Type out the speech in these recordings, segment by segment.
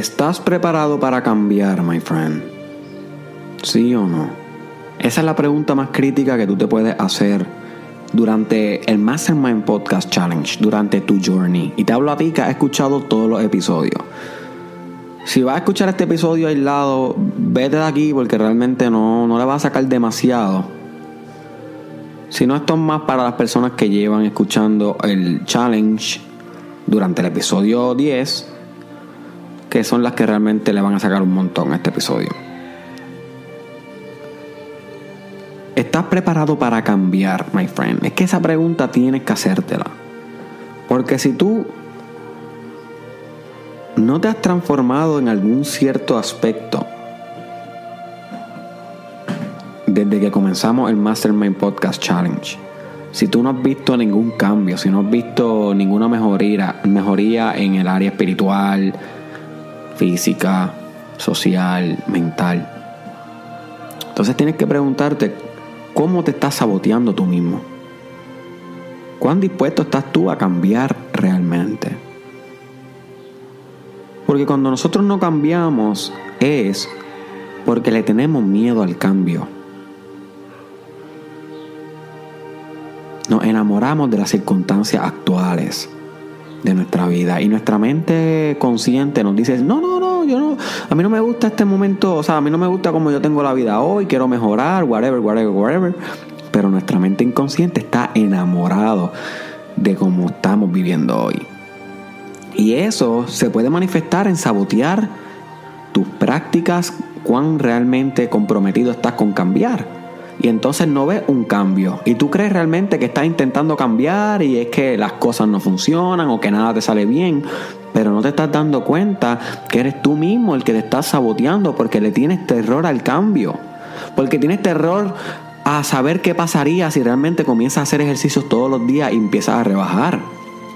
¿Estás preparado para cambiar, my friend? ¿Sí o no? Esa es la pregunta más crítica que tú te puedes hacer durante el Mastermind Podcast Challenge, durante tu journey. Y te hablo a ti que has escuchado todos los episodios. Si vas a escuchar este episodio aislado, vete de aquí porque realmente no, no le vas a sacar demasiado. Si no, esto es más para las personas que llevan escuchando el challenge durante el episodio 10 que son las que realmente le van a sacar un montón a este episodio. ¿Estás preparado para cambiar, my friend? Es que esa pregunta tienes que hacértela. Porque si tú no te has transformado en algún cierto aspecto desde que comenzamos el Mastermind Podcast Challenge, si tú no has visto ningún cambio, si no has visto ninguna mejoría, mejoría en el área espiritual, física, social, mental. Entonces tienes que preguntarte cómo te estás saboteando tú mismo. ¿Cuán dispuesto estás tú a cambiar realmente? Porque cuando nosotros no cambiamos es porque le tenemos miedo al cambio. Nos enamoramos de las circunstancias actuales de nuestra vida. Y nuestra mente consciente nos dice, no, no, no, yo no, a mí no me gusta este momento, o sea, a mí no me gusta como yo tengo la vida hoy, quiero mejorar, whatever, whatever, whatever. Pero nuestra mente inconsciente está enamorado de cómo estamos viviendo hoy. Y eso se puede manifestar en sabotear tus prácticas, cuán realmente comprometido estás con cambiar y entonces no ves un cambio. Y tú crees realmente que estás intentando cambiar y es que las cosas no funcionan o que nada te sale bien, pero no te estás dando cuenta que eres tú mismo el que te estás saboteando porque le tienes terror al cambio. Porque tienes terror a saber qué pasaría si realmente comienzas a hacer ejercicios todos los días y empiezas a rebajar.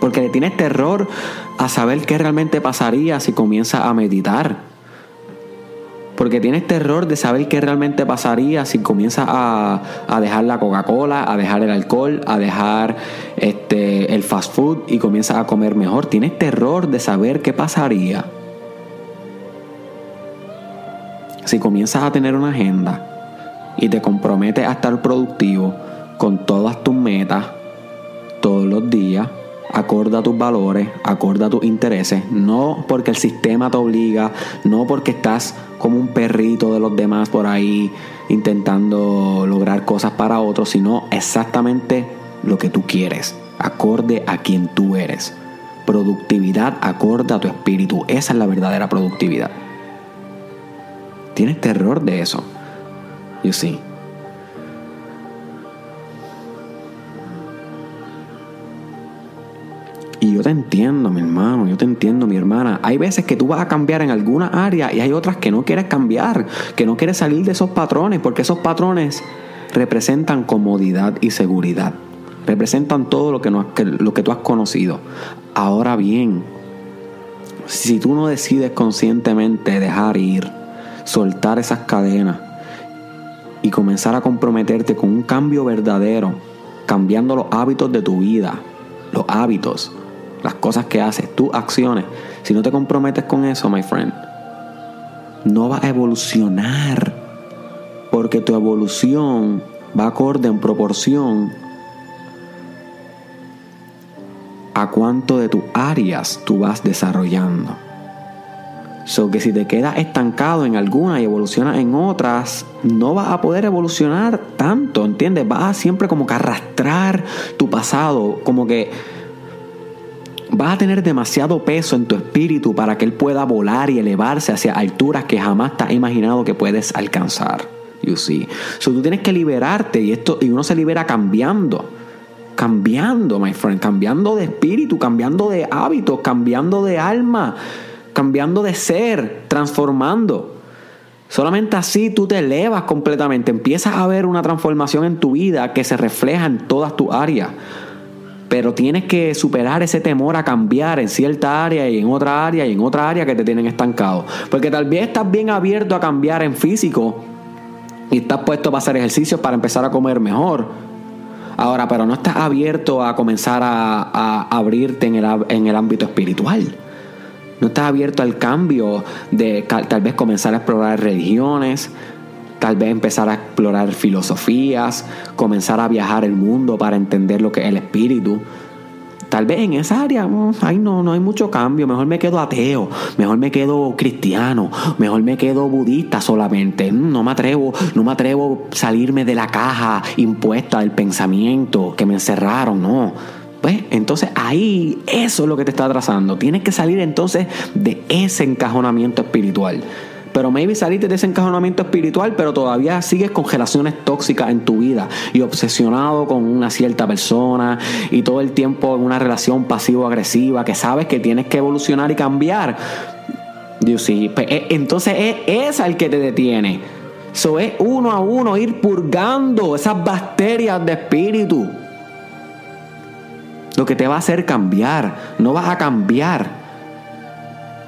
Porque le tienes terror a saber qué realmente pasaría si comienzas a meditar porque tienes terror de saber qué realmente pasaría si comienzas a, dejar la Coca-Cola, a dejar el alcohol, a dejar este, el fast food y comienzas a comer mejor. Tienes terror de saber qué pasaría si comienzas a tener una agenda y te comprometes a estar productivo con todas tus metas todos los días acorde a tus valores, acorde a tus intereses, no porque el sistema te obliga, no porque estás como un perrito de los demás por ahí intentando lograr cosas para otros, sino exactamente lo que tú quieres, acorde a quien tú eres. Productividad acorde a tu espíritu, esa es la verdadera productividad. Tienes terror de eso. You see. Y yo te entiendo, mi hermano, yo te entiendo, mi hermana. Hay veces que tú vas a cambiar en alguna área y hay otras que no quieres cambiar, que no quieres salir de esos patrones, porque esos patrones representan comodidad y seguridad. Representan todo lo que, no, lo que tú has conocido. Ahora bien, si tú no decides conscientemente dejar ir, soltar esas cadenas y comenzar a comprometerte con un cambio verdadero, cambiando los hábitos de tu vida, los hábitos, las cosas que haces, tus acciones, si no te comprometes con eso, my friend, no vas a evolucionar. Porque tu evolución va acorde en proporción a cuánto de tus áreas tú vas desarrollando. So que si te quedas estancado en alguna y evolucionas en otras, no vas a poder evolucionar tanto, ¿entiendes? Vas a siempre como que arrastrar tu pasado, como que vas a tener demasiado peso en tu espíritu para que él pueda volar y elevarse hacia alturas que jamás te has imaginado que puedes alcanzar. You see. So, tú tienes que liberarte y esto y uno se libera cambiando. Cambiando, my friend, cambiando de espíritu, cambiando de hábitos, cambiando de alma, cambiando de ser, transformando. Solamente así tú te elevas completamente, empiezas a ver una transformación en tu vida que se refleja en todas tus áreas pero tienes que superar ese temor a cambiar en cierta área y en otra área y en otra área que te tienen estancado. Porque tal vez estás bien abierto a cambiar en físico y estás puesto para hacer ejercicios para empezar a comer mejor. Ahora, pero no estás abierto a comenzar a, abrirte en el, en el ámbito espiritual. No estás abierto al cambio de tal vez comenzar a explorar religiones, tal vez empezar a explorar filosofías, comenzar a viajar el mundo para entender lo que es el espíritu. Tal vez en esa área, mm, ay no, no hay mucho cambio. Mejor me quedo ateo, mejor me quedo cristiano, mejor me quedo budista solamente. Mm, no me atrevo, no me atrevo a salirme de la caja impuesta del pensamiento que me encerraron, no. Pues entonces ahí eso es lo que te está atrasando. Tienes que salir entonces de ese encajonamiento espiritual. Pero maybe saliste de ese encajonamiento espiritual, pero todavía sigues con relaciones tóxicas en tu vida y obsesionado con una cierta persona y todo el tiempo en una relación pasivo-agresiva que sabes que tienes que evolucionar y cambiar. Pues, eh, entonces es esa el que te detiene. Eso es uno a uno ir purgando esas bacterias de espíritu. Lo que te va a hacer cambiar. No vas a cambiar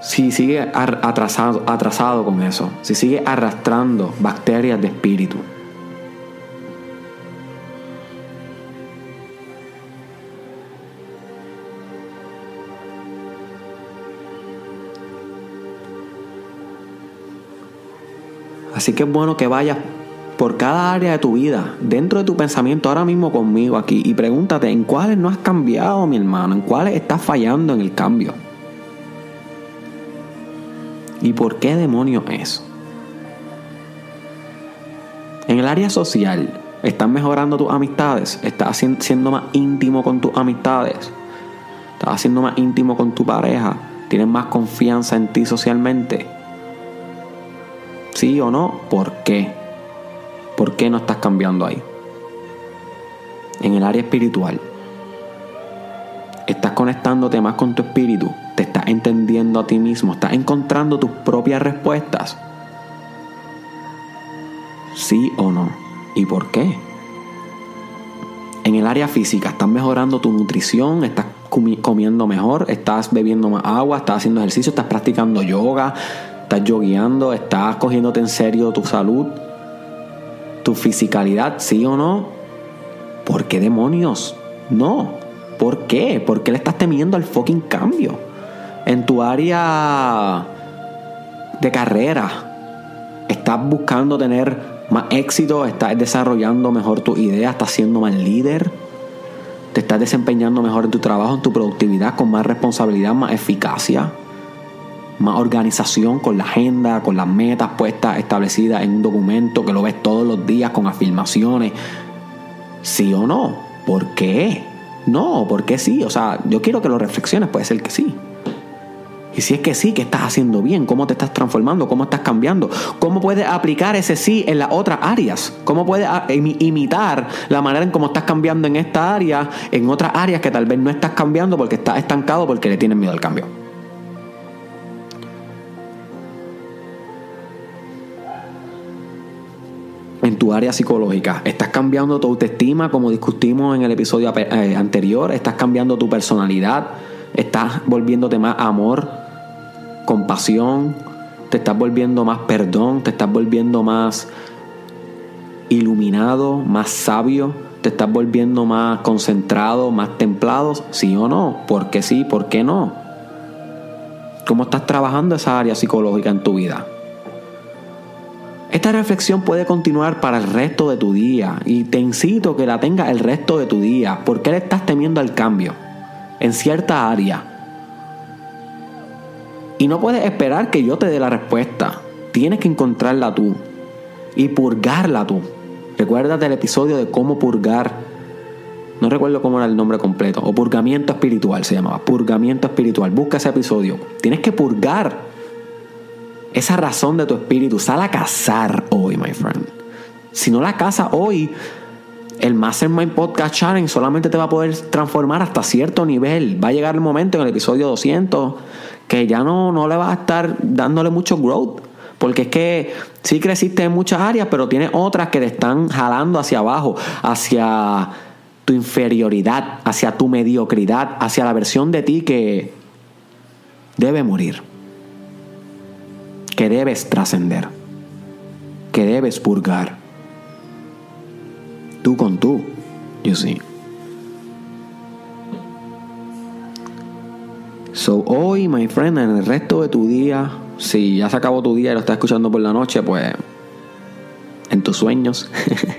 si sigue atrasado, atrasado con eso, si sigue arrastrando bacterias de espíritu. Así que es bueno que vayas por cada área de tu vida, dentro de tu pensamiento, ahora mismo conmigo aquí, y pregúntate en cuáles no has cambiado, mi hermano, en cuáles estás fallando en el cambio. ¿Y por qué demonio es? En el área social, ¿estás mejorando tus amistades? ¿Estás siendo más íntimo con tus amistades? ¿Estás haciendo más íntimo con tu pareja? ¿Tienes más confianza en ti socialmente? ¿Sí o no? ¿Por qué? ¿Por qué no estás cambiando ahí? En el área espiritual, estás conectándote más con tu espíritu, te estás entendiendo a ti mismo, estás encontrando tus propias respuestas. ¿Sí o no? ¿Y por qué? En el área física, estás mejorando tu nutrición, estás comiendo mejor, estás bebiendo más agua, estás haciendo ejercicio, estás practicando yoga, estás yogueando, estás cogiéndote en serio tu salud, tu fisicalidad, ¿sí o no? ¿Por qué demonios? No. ¿Por qué? ¿Por qué le estás temiendo al fucking cambio? En tu área de carrera, estás buscando tener más éxito, estás desarrollando mejor tu idea, estás siendo más líder, te estás desempeñando mejor en tu trabajo, en tu productividad, con más responsabilidad, más eficacia, más organización con la agenda, con las metas puestas establecidas en un documento que lo ves todos los días con afirmaciones. ¿Sí o no? ¿Por qué? No, porque sí. O sea, yo quiero que lo reflexiones, puede ser que sí. Y si es que sí, ¿qué estás haciendo bien? ¿Cómo te estás transformando? ¿Cómo estás cambiando? ¿Cómo puedes aplicar ese sí en las otras áreas? ¿Cómo puedes ah, imitar la manera en cómo estás cambiando en esta área, en otras áreas que tal vez no estás cambiando porque estás estancado porque le tienes miedo al cambio? Área psicológica. Estás cambiando tu autoestima, como discutimos en el episodio eh, anterior. Estás cambiando tu personalidad. Estás volviéndote más amor, compasión. Te estás volviendo más perdón. Te estás volviendo más iluminado, más sabio. Te estás volviendo más concentrado, más templado. ¿Sí o no? ¿Por qué sí? ¿Por qué no? ¿Cómo estás trabajando esa área psicológica en tu vida? Esta reflexión puede continuar para el resto de tu día y te incito que la tengas el resto de tu día. ¿Por qué le estás temiendo al cambio en cierta área? Y no puedes esperar que yo te dé la respuesta. Tienes que encontrarla tú y purgarla tú. Recuérdate el episodio de cómo purgar. No recuerdo cómo era el nombre completo. O purgamiento espiritual se llamaba. Purgamiento espiritual. Busca ese episodio. Tienes que purgar esa razón de tu espíritu, sal a cazar hoy, my friend. Si no la cazas hoy, el Mastermind Podcast Challenge solamente te va a poder transformar hasta cierto nivel. Va a llegar el momento en el episodio 200 que ya no, no le vas a estar dándole mucho growth. Porque es que sí creciste en muchas áreas, pero tienes otras que te están jalando hacia abajo, hacia tu inferioridad, hacia tu mediocridad, hacia la versión de ti que debe morir que debes trascender, que debes purgar. Tú con tú, yo sí. So, hoy, my friend, en el resto de tu día, si ya se acabó tu día y lo estás escuchando por la noche, pues en tus sueños.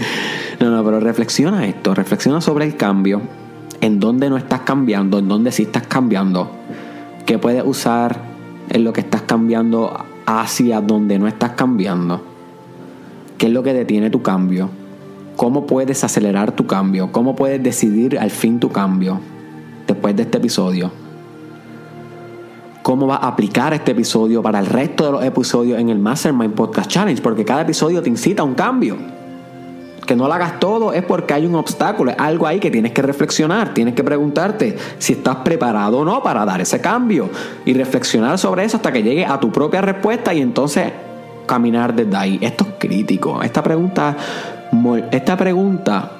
no, no, pero reflexiona esto, reflexiona sobre el cambio, en dónde no estás cambiando, en dónde sí estás cambiando, qué puedes usar en lo que estás cambiando hacia donde no estás cambiando, qué es lo que detiene tu cambio, cómo puedes acelerar tu cambio, cómo puedes decidir al fin tu cambio después de este episodio cómo vas a aplicar este episodio para el resto de los episodios en el Mastermind Podcast Challenge, porque cada episodio te incita a un cambio. Que no lo hagas todo es porque hay un obstáculo, es algo ahí que tienes que reflexionar, tienes que preguntarte si estás preparado o no para dar ese cambio y reflexionar sobre eso hasta que llegue a tu propia respuesta y entonces caminar desde ahí. Esto es crítico. Esta pregunta, esta pregunta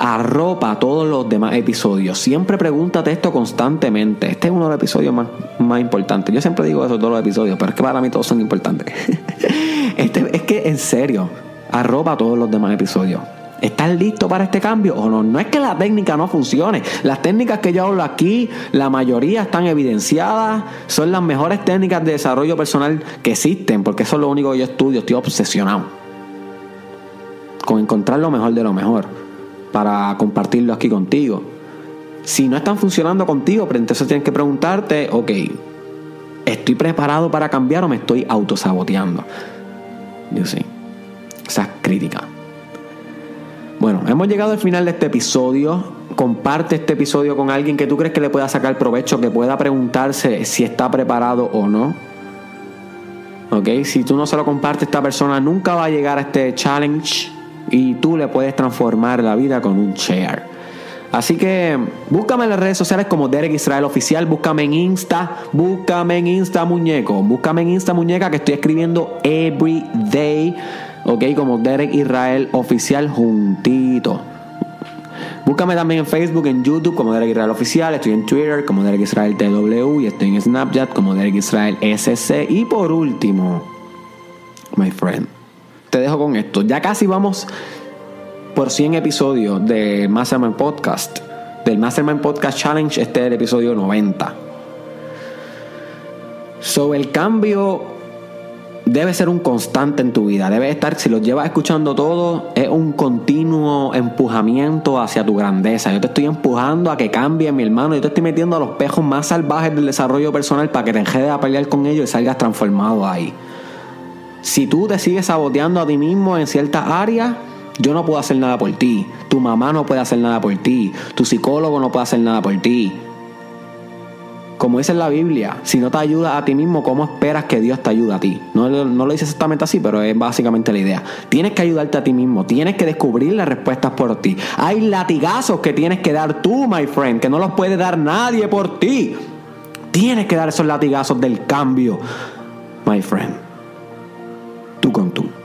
arropa todos los demás episodios. Siempre pregúntate esto constantemente. Este es uno de los episodios más, más importantes. Yo siempre digo eso todos los episodios, pero es que para mí todos son importantes. este, es que en serio, arropa todos los demás episodios. ¿Estás listo para este cambio o no? No es que la técnica no funcione. Las técnicas que yo hablo aquí, la mayoría están evidenciadas. Son las mejores técnicas de desarrollo personal que existen, porque eso es lo único que yo estudio. Estoy obsesionado con encontrar lo mejor de lo mejor para compartirlo aquí contigo. Si no están funcionando contigo, pero entonces tienes que preguntarte, ok, ¿estoy preparado para cambiar o me estoy autosaboteando? Yo sí. Bueno, hemos llegado al final de este episodio. Comparte este episodio con alguien que tú crees que le pueda sacar provecho, que pueda preguntarse si está preparado o no. ¿Ok? Si tú no se lo compartes, esta persona nunca va a llegar a este challenge y tú le puedes transformar la vida con un share. Así que búscame en las redes sociales como Derek Israel Oficial, búscame en Insta, búscame en Insta Muñeco, búscame en Insta Muñeca que estoy escribiendo every day, ok, como Derek Israel Oficial juntito. Búscame también en Facebook, en YouTube como Derek Israel Oficial, estoy en Twitter como Derek Israel TW y estoy en Snapchat como Derek Israel SC. Y por último, my friend te dejo con esto. Ya casi vamos por 100 episodios de Mastermind Podcast. Del Mastermind Podcast Challenge, este es el episodio 90. So, el cambio debe ser un constante en tu vida. Debe estar, si lo llevas escuchando todo, es un continuo empujamiento hacia tu grandeza. Yo te estoy empujando a que cambie, mi hermano. Yo te estoy metiendo a los pejos más salvajes del desarrollo personal para que te enjedes a pelear con ellos y salgas transformado ahí. Si tú te sigues saboteando a ti mismo en ciertas áreas, yo no puedo hacer nada por ti. Tu mamá no puede hacer nada por ti. Tu psicólogo no puede hacer nada por ti. Como dice en la Biblia, si no te ayudas a ti mismo, ¿cómo esperas que Dios te ayude a ti? No, no lo dice exactamente así, pero es básicamente la idea. Tienes que ayudarte a ti mismo, tienes que descubrir las respuestas por ti. Hay latigazos que tienes que dar tú, my friend, que no los puede dar nadie por ti. Tienes que dar esos latigazos del cambio, my friend tú con tú.